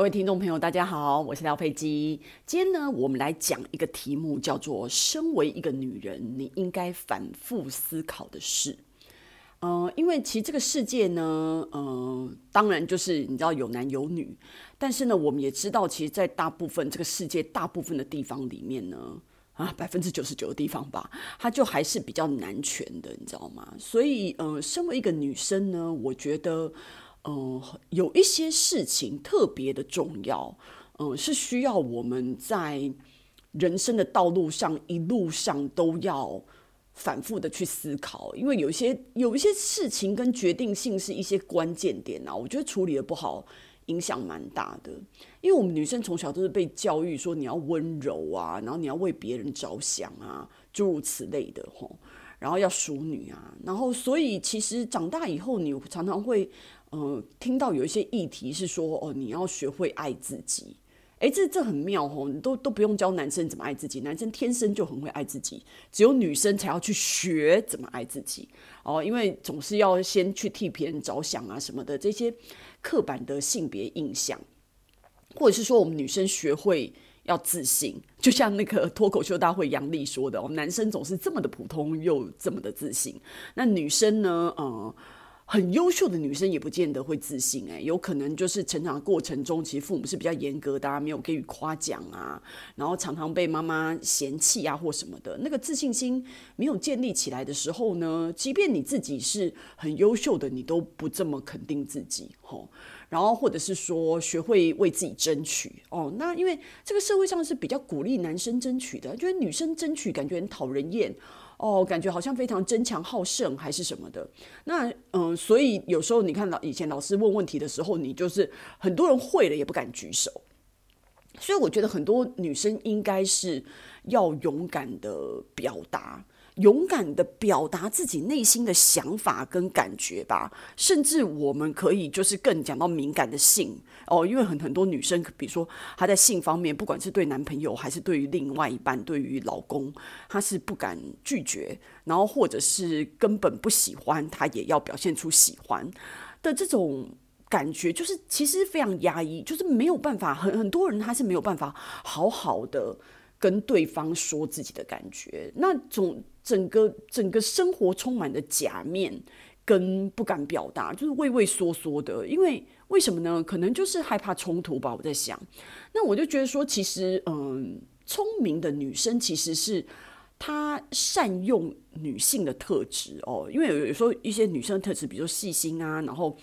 各位听众朋友，大家好，我是廖佩基。今天呢，我们来讲一个题目，叫做“身为一个女人，你应该反复思考的事”。呃，因为其实这个世界呢，呃，当然就是你知道有男有女，但是呢，我们也知道，其实，在大部分这个世界大部分的地方里面呢，啊，百分之九十九的地方吧，它就还是比较男权的，你知道吗？所以，呃，身为一个女生呢，我觉得。嗯、有一些事情特别的重要，嗯、是需要我们在人生的道路上一路上都要反复的去思考，因为有些有一些事情跟决定性是一些关键点啊，我觉得处理的不好，影响蛮大的。因为我们女生从小都是被教育说你要温柔啊，然后你要为别人着想啊，诸如此类的吼，然后要淑女啊，然后所以其实长大以后，你常常会。呃，听到有一些议题是说，哦，你要学会爱自己，诶，这这很妙哦，你都都不用教男生怎么爱自己，男生天生就很会爱自己，只有女生才要去学怎么爱自己。哦，因为总是要先去替别人着想啊什么的，这些刻板的性别印象，或者是说我们女生学会要自信，就像那个脱口秀大会杨丽说的，我们男生总是这么的普通又这么的自信，那女生呢，呃。很优秀的女生也不见得会自信哎，有可能就是成长过程中，其实父母是比较严格的啊，没有给予夸奖啊，然后常常被妈妈嫌弃啊或什么的，那个自信心没有建立起来的时候呢，即便你自己是很优秀的，你都不这么肯定自己吼，然后或者是说学会为自己争取哦，那因为这个社会上是比较鼓励男生争取的，觉得女生争取感觉很讨人厌。哦，感觉好像非常争强好胜还是什么的。那嗯，所以有时候你看到以前老师问问题的时候，你就是很多人会了也不敢举手。所以我觉得很多女生应该是要勇敢的表达。勇敢的表达自己内心的想法跟感觉吧，甚至我们可以就是更讲到敏感的性哦，因为很很多女生，比如说她在性方面，不管是对男朋友还是对于另外一半，对于老公，她是不敢拒绝，然后或者是根本不喜欢，她也要表现出喜欢。的这种感觉，就是其实非常压抑，就是没有办法，很很多人他是没有办法好好的跟对方说自己的感觉，那种。整个整个生活充满了假面，跟不敢表达，就是畏畏缩缩的。因为为什么呢？可能就是害怕冲突吧。我在想，那我就觉得说，其实，嗯，聪明的女生其实是她善用女性的特质哦。因为有有时候一些女生的特质，比如说细心啊，然后。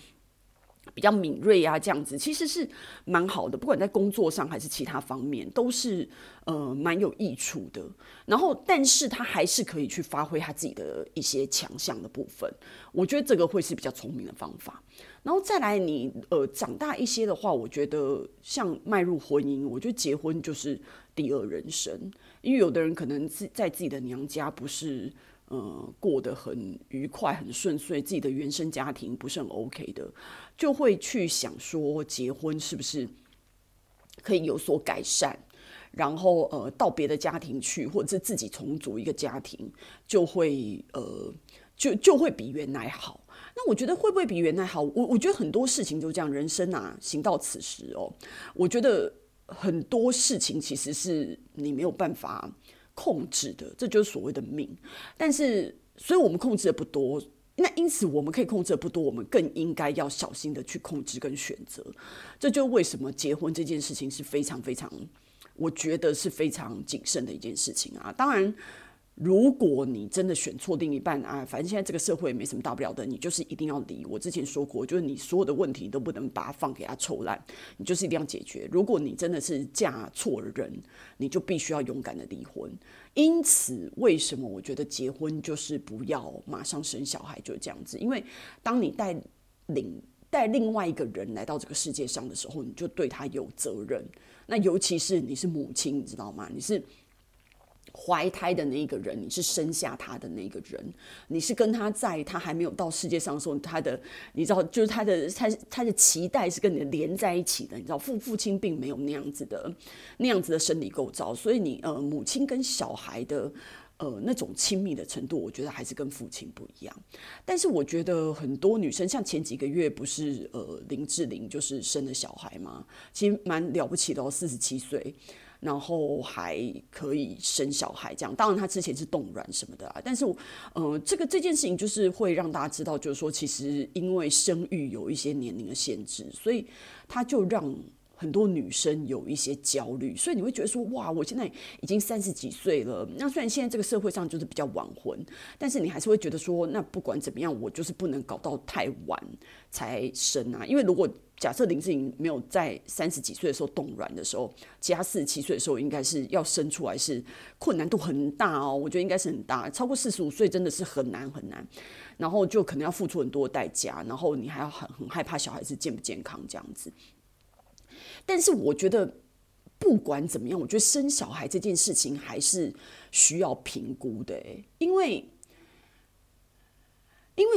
比较敏锐啊，这样子其实是蛮好的，不管在工作上还是其他方面，都是呃蛮有益处的。然后，但是他还是可以去发挥他自己的一些强项的部分。我觉得这个会是比较聪明的方法。然后再来你，呃长大一些的话，我觉得像迈入婚姻，我觉得结婚就是第二人生，因为有的人可能自在自己的娘家不是。呃，过得很愉快、很顺遂，自己的原生家庭不是很 OK 的，就会去想说，结婚是不是可以有所改善？然后呃，到别的家庭去，或者是自己重组一个家庭，就会呃，就就会比原来好。那我觉得会不会比原来好？我我觉得很多事情就这样，人生啊，行到此时哦，我觉得很多事情其实是你没有办法。控制的，这就是所谓的命。但是，所以我们控制的不多，那因此我们可以控制的不多，我们更应该要小心的去控制跟选择。这就为什么结婚这件事情是非常非常，我觉得是非常谨慎的一件事情啊。当然。如果你真的选错另一半啊，反正现在这个社会也没什么大不了的，你就是一定要离。我之前说过，就是你所有的问题都不能把它放给他臭烂，你就是一定要解决。如果你真的是嫁错人，你就必须要勇敢的离婚。因此，为什么我觉得结婚就是不要马上生小孩，就是这样子？因为当你带领带另外一个人来到这个世界上的时候，你就对他有责任。那尤其是你是母亲，你知道吗？你是。怀胎的那一个人，你是生下他的那个人，你是跟他在他还没有到世界上的时候，他的你知道，就是他的他他的脐带是跟你连在一起的，你知道，父父亲并没有那样子的那样子的生理构造，所以你呃母亲跟小孩的呃，那种亲密的程度，我觉得还是跟父亲不一样。但是我觉得很多女生，像前几个月不是呃林志玲就是生了小孩吗？其实蛮了不起的哦，四十七岁，然后还可以生小孩这样。当然她之前是冻卵什么的啊，但是呃这个这件事情就是会让大家知道，就是说其实因为生育有一些年龄的限制，所以她就让。很多女生有一些焦虑，所以你会觉得说，哇，我现在已经三十几岁了。那虽然现在这个社会上就是比较晚婚，但是你还是会觉得说，那不管怎么样，我就是不能搞到太晚才生啊。因为如果假设林志颖没有在三十几岁的时候冻卵的时候，其他四十七岁的时候应该是要生出来是困难度很大哦。我觉得应该是很大，超过四十五岁真的是很难很难，然后就可能要付出很多代价，然后你还要很很害怕小孩子健不健康这样子。但是我觉得，不管怎么样，我觉得生小孩这件事情还是需要评估的，因为。因为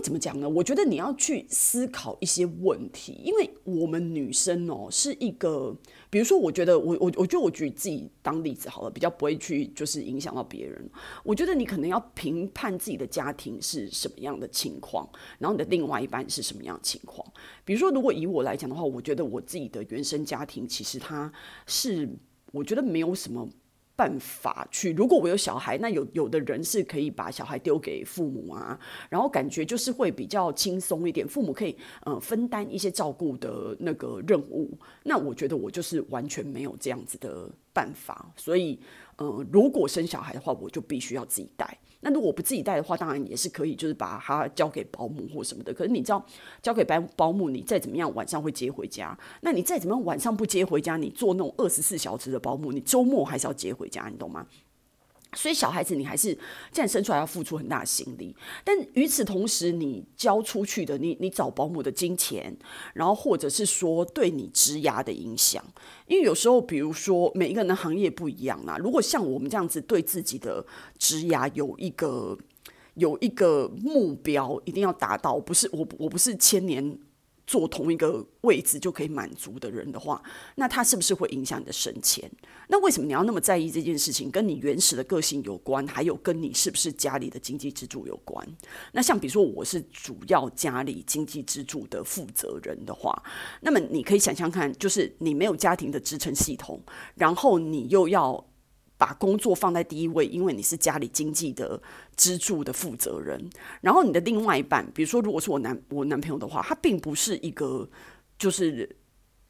怎么讲呢？我觉得你要去思考一些问题，因为我们女生哦是一个，比如说，我觉得我我我觉得我举自己当例子好了，比较不会去就是影响到别人。我觉得你可能要评判自己的家庭是什么样的情况，然后你的另外一半是什么样情况。比如说，如果以我来讲的话，我觉得我自己的原生家庭其实它是，我觉得没有什么。办法去，如果我有小孩，那有有的人是可以把小孩丢给父母啊，然后感觉就是会比较轻松一点，父母可以呃分担一些照顾的那个任务。那我觉得我就是完全没有这样子的办法，所以嗯，如果生小孩的话，我就必须要自己带。那如果不自己带的话，当然也是可以，就是把他交给保姆或什么的。可是你知道，交给保保姆，你再怎么样晚上会接回家。那你再怎么样晚上不接回家，你做那种二十四小时的保姆，你周末还是要接回家，你懂吗？所以小孩子，你还是这样生出来要付出很大的心力，但与此同时，你交出去的，你你找保姆的金钱，然后或者是说对你职涯的影响，因为有时候，比如说每一个人的行业不一样啦，如果像我们这样子对自己的职涯有一个有一个目标，一定要达到，不是我我不是千年。做同一个位置就可以满足的人的话，那他是不是会影响你的升迁？那为什么你要那么在意这件事情？跟你原始的个性有关，还有跟你是不是家里的经济支柱有关。那像比如说，我是主要家里经济支柱的负责人的话，那么你可以想象看，就是你没有家庭的支撑系统，然后你又要。把工作放在第一位，因为你是家里经济的支柱的负责人。然后你的另外一半，比如说，如果是我男我男朋友的话，他并不是一个就是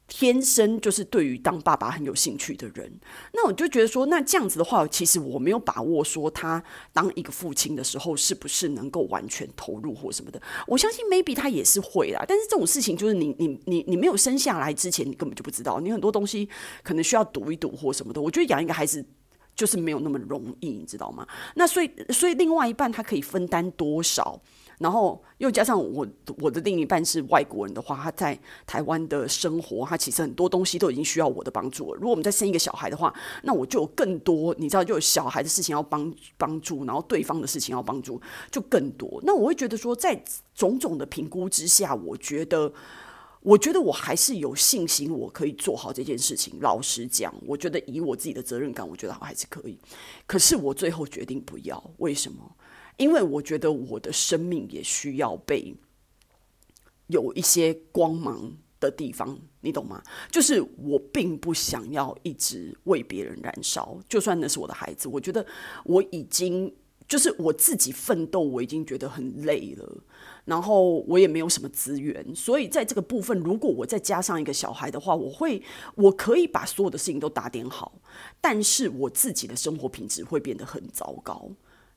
天生就是对于当爸爸很有兴趣的人。那我就觉得说，那这样子的话，其实我没有把握说他当一个父亲的时候是不是能够完全投入或什么的。我相信 maybe 他也是会啦，但是这种事情就是你你你你没有生下来之前，你根本就不知道，你很多东西可能需要赌一赌或什么的。我觉得养一个孩子。就是没有那么容易，你知道吗？那所以，所以另外一半他可以分担多少？然后又加上我我的另一半是外国人的话，他在台湾的生活，他其实很多东西都已经需要我的帮助了。如果我们再生一个小孩的话，那我就有更多，你知道，就有小孩的事情要帮帮助，然后对方的事情要帮助，就更多。那我会觉得说，在种种的评估之下，我觉得。我觉得我还是有信心，我可以做好这件事情。老实讲，我觉得以我自己的责任感，我觉得我还是可以。可是我最后决定不要，为什么？因为我觉得我的生命也需要被有一些光芒的地方，你懂吗？就是我并不想要一直为别人燃烧，就算那是我的孩子，我觉得我已经就是我自己奋斗，我已经觉得很累了。然后我也没有什么资源，所以在这个部分，如果我再加上一个小孩的话，我会，我可以把所有的事情都打点好，但是我自己的生活品质会变得很糟糕。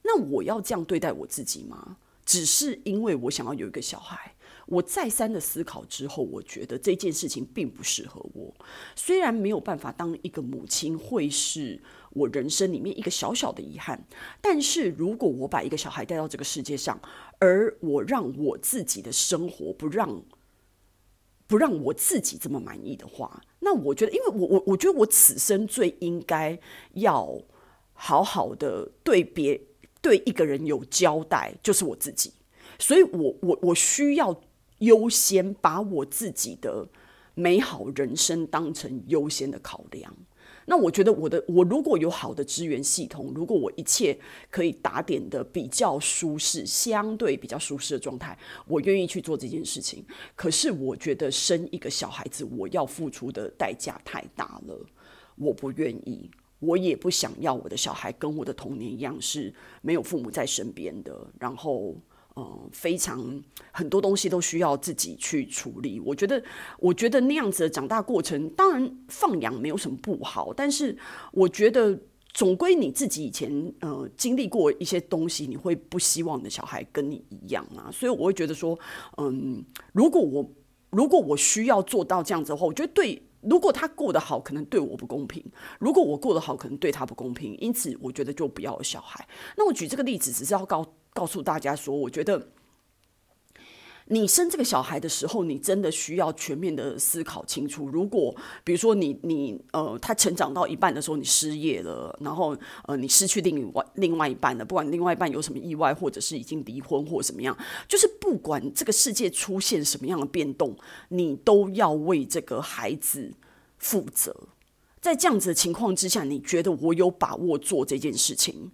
那我要这样对待我自己吗？只是因为我想要有一个小孩。我再三的思考之后，我觉得这件事情并不适合我。虽然没有办法当一个母亲，会是我人生里面一个小小的遗憾，但是如果我把一个小孩带到这个世界上，而我让我自己的生活不让不让我自己这么满意的话，那我觉得，因为我我我觉得我此生最应该要好好的对别对一个人有交代，就是我自己。所以我我我需要。优先把我自己的美好人生当成优先的考量，那我觉得我的我如果有好的资源系统，如果我一切可以打点的比较舒适，相对比较舒适的状态，我愿意去做这件事情。可是我觉得生一个小孩子，我要付出的代价太大了，我不愿意，我也不想要我的小孩跟我的童年一样是没有父母在身边的，然后。嗯，非常很多东西都需要自己去处理。我觉得，我觉得那样子的长大过程，当然放养没有什么不好，但是我觉得总归你自己以前呃经历过一些东西，你会不希望你的小孩跟你一样啊。所以我会觉得说，嗯，如果我如果我需要做到这样子的话，我觉得对，如果他过得好，可能对我不公平；如果我过得好，可能对他不公平。因此，我觉得就不要有小孩。那我举这个例子，只是要告。告诉大家说，我觉得你生这个小孩的时候，你真的需要全面的思考清楚。如果比如说你你呃，他成长到一半的时候，你失业了，然后呃，你失去另外另外一半了，不管另外一半有什么意外，或者是已经离婚或怎么样，就是不管这个世界出现什么样的变动，你都要为这个孩子负责。在这样子的情况之下，你觉得我有把握做这件事情？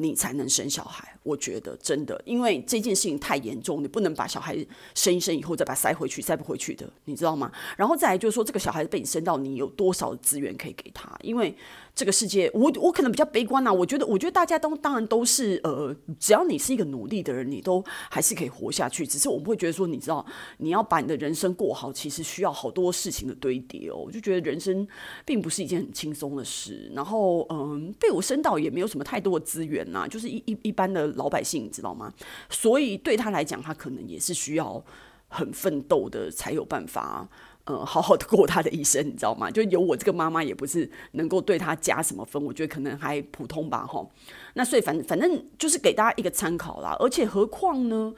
你才能生小孩，我觉得真的，因为这件事情太严重，你不能把小孩生一生以后再把它塞回去，塞不回去的，你知道吗？然后再来就是说，这个小孩子被你生到，你有多少资源可以给他？因为这个世界，我我可能比较悲观呐。我觉得，我觉得大家都当然都是呃，只要你是一个努力的人，你都还是可以活下去。只是我们会觉得说，你知道，你要把你的人生过好，其实需要好多事情的堆叠哦。我就觉得人生并不是一件很轻松的事。然后，嗯，被我升到也没有什么太多的资源呐，就是一一一般的老百姓，你知道吗？所以对他来讲，他可能也是需要很奋斗的，才有办法。呃，好好的过他的一生，你知道吗？就有我这个妈妈，也不是能够对他加什么分，我觉得可能还普通吧，齁。那所以反反正就是给大家一个参考啦。而且何况呢，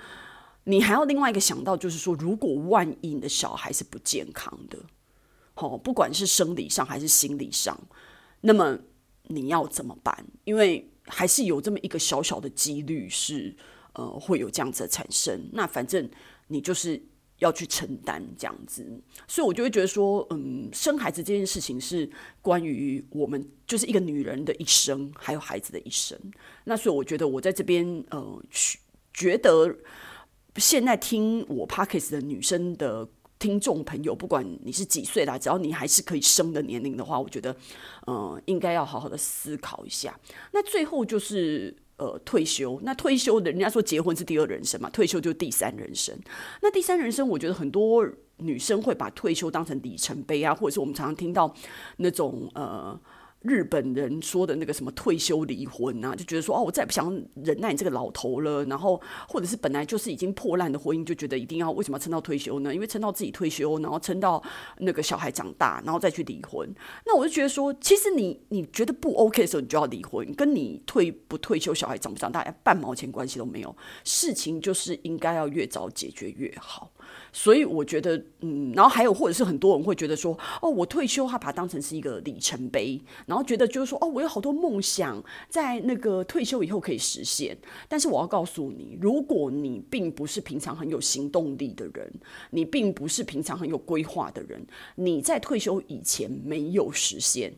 你还要另外一个想到，就是说，如果万一你的小孩是不健康的，齁，不管是生理上还是心理上，那么你要怎么办？因为还是有这么一个小小的几率是呃会有这样子的产生。那反正你就是。要去承担这样子，所以我就会觉得说，嗯，生孩子这件事情是关于我们就是一个女人的一生，还有孩子的一生。那所以我觉得我在这边，呃，觉得现在听我 Podcast 的女生的听众朋友，不管你是几岁啦，只要你还是可以生的年龄的话，我觉得，呃，应该要好好的思考一下。那最后就是。呃，退休，那退休的人家说结婚是第二人生嘛，退休就第三人生。那第三人生，我觉得很多女生会把退休当成里程碑啊，或者是我们常常听到那种呃。日本人说的那个什么退休离婚啊，就觉得说哦，我再也不想忍耐你这个老头了。然后或者是本来就是已经破烂的婚姻，就觉得一定要为什么要撑到退休呢？因为撑到自己退休，然后撑到那个小孩长大，然后再去离婚。那我就觉得说，其实你你觉得不 OK 的时候，你就要离婚，跟你退不退休，小孩长不长大，半毛钱关系都没有。事情就是应该要越早解决越好。所以我觉得，嗯，然后还有，或者是很多人会觉得说，哦，我退休，他把它当成是一个里程碑，然后觉得就是说，哦，我有好多梦想在那个退休以后可以实现。但是我要告诉你，如果你并不是平常很有行动力的人，你并不是平常很有规划的人，你在退休以前没有实现，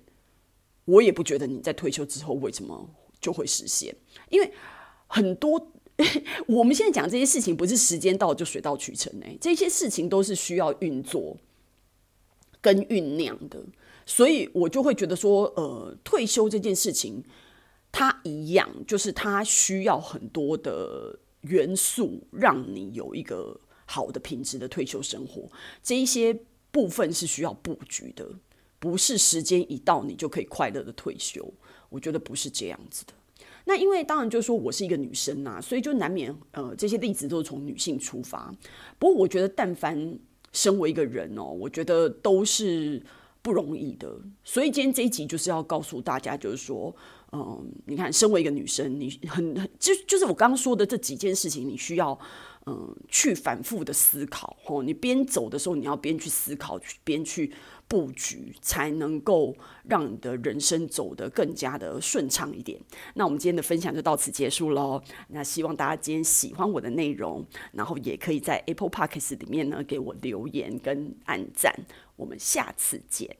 我也不觉得你在退休之后为什么就会实现，因为很多。我们现在讲这些事情，不是时间到就水到渠成哎，这些事情都是需要运作跟酝酿的，所以我就会觉得说，呃，退休这件事情，它一样，就是它需要很多的元素，让你有一个好的品质的退休生活。这一些部分是需要布局的，不是时间一到你就可以快乐的退休。我觉得不是这样子的。那因为当然就是说我是一个女生呐、啊，所以就难免呃这些例子都是从女性出发。不过我觉得但凡身为一个人哦，我觉得都是不容易的。所以今天这一集就是要告诉大家，就是说，嗯，你看，身为一个女生，你很很就就是我刚刚说的这几件事情，你需要。嗯，去反复的思考，吼，你边走的时候，你要边去思考，边去布局，才能够让你的人生走得更加的顺畅一点。那我们今天的分享就到此结束喽。那希望大家今天喜欢我的内容，然后也可以在 Apple Podcast 里面呢给我留言跟按赞。我们下次见。